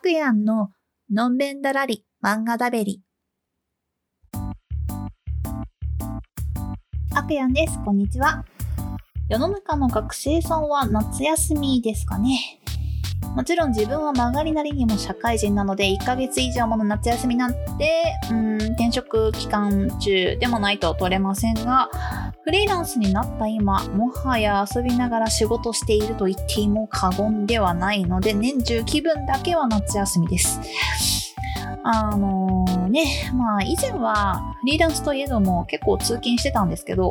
クヤンののんべんだらり漫画だべり。アクヤンです。こんにちは。世の中の学生さんは夏休みですかね。もちろん自分は曲がりなりにも社会人なので1ヶ月以上もの夏休みなんて、うん、転職期間中でもないと取れませんが、フリーランスになった今、もはや遊びながら仕事していると言っても過言ではないので、年中気分だけは夏休みです。あのー、ね、まあ以前はフリーランスといえども結構通勤してたんですけど、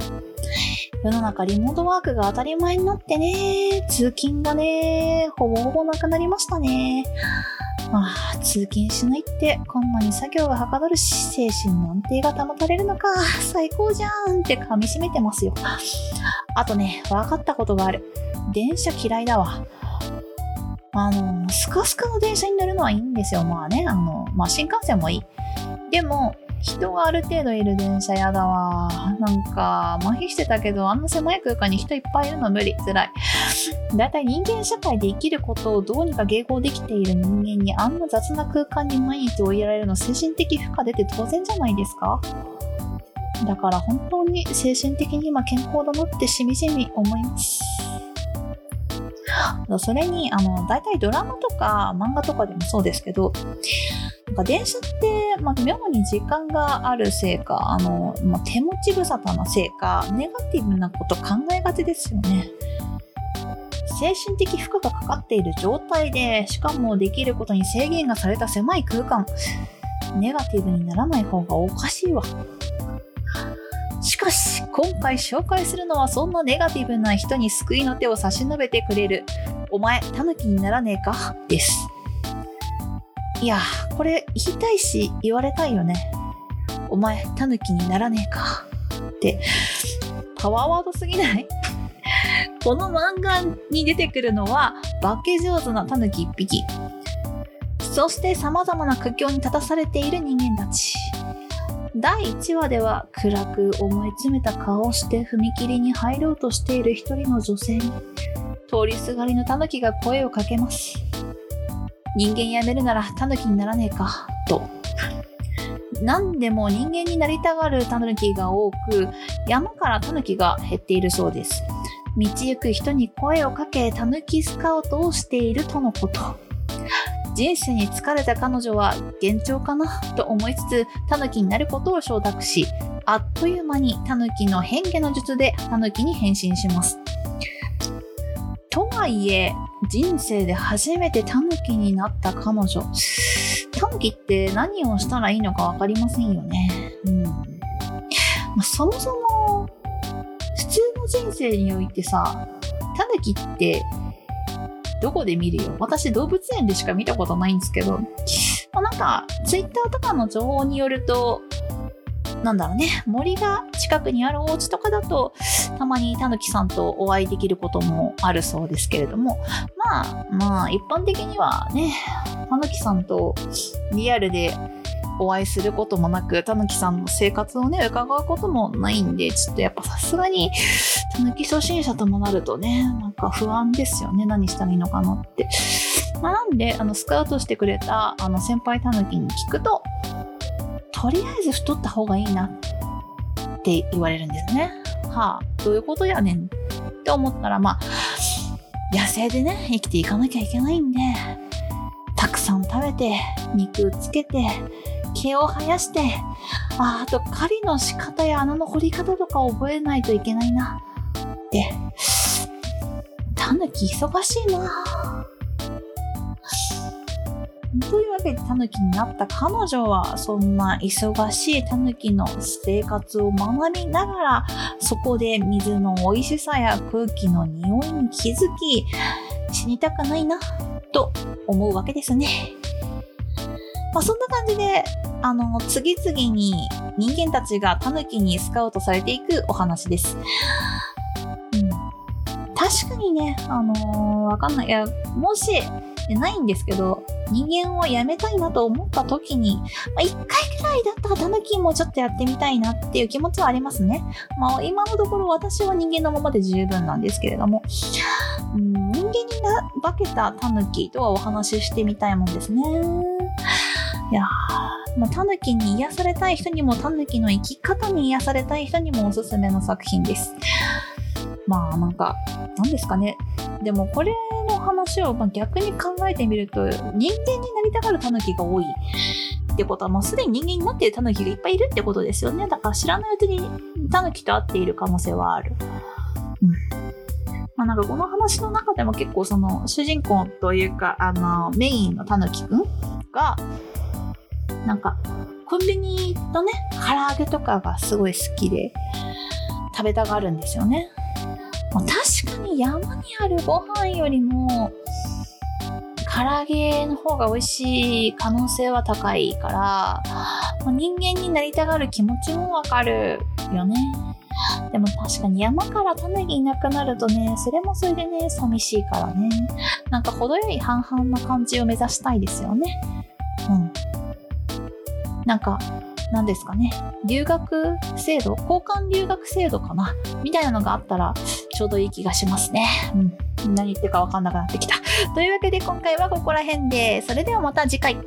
世の中リモートワークが当たり前になってね、通勤がね、ほぼほぼなくなりましたね。まあ、通勤しないってこんなに作業がはかどるし、精神の安定が保たれるのか、最高じゃんって噛み締めてますよ。あとね、分かったことがある。電車嫌いだわ。あの、スカスカの電車に乗るのはいいんですよ。まあね、あの、まあ新幹線もいい。でも、人がある程度いる電車やだわ。なんか、麻痺してたけど、あんな狭い空間に人いっぱいいるの無理。辛い。だいたい人間社会で生きることをどうにか迎合できている人間にあんな雑な空間に毎日追いやられるの精神的負荷出て当然じゃないですかだから本当に精神的に今健康だなってしみじみ思います。それに、あの、大体ドラマとか漫画とかでもそうですけど、なんか電車って、まあ、妙に時間があるせいか、あの、まあ、手持ち無沙汰なせいか、ネガティブなこと考えがちですよね。精神的負荷がかかっている状態で、しかもできることに制限がされた狭い空間、ネガティブにならない方がおかしいわ。しかし、今回紹介するのはそんなネガティブな人に救いの手を差し伸べてくれる、お前、タヌキにならねえか？です。いや、これ言いたいし言われたいよね。お前、タヌキにならねえか。って、パワーワードすぎない？この漫画に出てくるのは、化け上手なタヌキ一匹。そして様々な苦境に立たされている人間たち。第1話では暗く思い詰めた顔をして踏切に入ろうとしている一人の女性に通りすがりのタヌキが声をかけます。人間やめるならタヌキにならねえか、と。何でも人間になりたがるタヌキが多く、山からタヌキが減っているそうです。道行く人に声をかけ、タヌキスカウトをしているとのこと。人生に疲れた彼女は幻聴かな？と思いつつ、タヌキになることを承諾し、あっという間にタヌキの変化の術でタヌキに変身します。とはいえ、人生で初めてタヌキになった彼女。タヌキって何をしたらいいのかわかりませんよね。うん。まあ、そもそも、普通の人生においてさ、タヌキってどこで見るよ私動物園でしか見たことないんですけど、まあ、なんか、ツイッターとかの情報によると、なんだろうね、森が近くにあるお家とかだと、たまにタヌキさんとお会いできることもあるそうですけれども、まあ、まあ、一般的にはね、タヌキさんとリアルでお会いすることもなく、たぬきさんの生活をね、伺うこともないんで、ちょっとやっぱさすがに、たぬき初心者ともなるとね、なんか不安ですよね。何したらいいのかなって。まあ、なんで、あの、スカウトしてくれた、あの、先輩たぬきに聞くと、とりあえず太った方がいいなって言われるんですね。はあ、どういうことやねんって思ったら、まあ、野生でね、生きていかなきゃいけないんで、たくさん食べて、肉つけて、毛を生やして、ああと狩りの仕方や穴の掘り方とか覚えないといけないな。って、タヌキ忙しいな。というわけでタヌキになった彼女はそんな忙しいタヌキの生活を学びながらそこで水の美味しさや空気の匂いに気づき死にたくないなと思うわけですね。まあ、そんな感じで、あの、次々に人間たちがタヌキにスカウトされていくお話です。確かにね、あのー、わかんない。いや、もし、ないんですけど、人間を辞めたいなと思った時に、まあ、一回くらいだったらタヌキもちょっとやってみたいなっていう気持ちはありますね。まあ、今のところ私は人間のままで十分なんですけれども、うん、人間にな化けたタヌキとはお話ししてみたいもんですね。いやー、まあ、タヌキに癒されたい人にも、タヌキの生き方に癒されたい人にもおすすめの作品です。まあなんか、なんですかね。でもこれ話をま逆に考えてみると、人間になりたがるタヌキが多い。ってことはもうすでに人間になっているタヌキがいっぱいいるってことですよね。だから知らないうちにタヌキと会っている可能性はある。うん。まあなんかこの話の中でも結構その主人公というかあのメインのタヌキくんがなんかコンビニのね唐揚げとかがすごい好きで食べたがるんですよね。まあ、確かに山にあるご飯よりも唐揚げの方が美味しい可能性は高いから、まあ、人間になりたがる気持ちもわかるよね。でも確かに山から種がいなくなるとね、それもそれでね、寂しいからね。なんか程よい半々な感じを目指したいですよね。うん。なんか、何ですかね。留学制度交換留学制度かなみたいなのがあったら、ちょうどいい気がしますね。うん。何言ってるかわかんなくなってきた。というわけで今回はここら辺で、それではまた次回。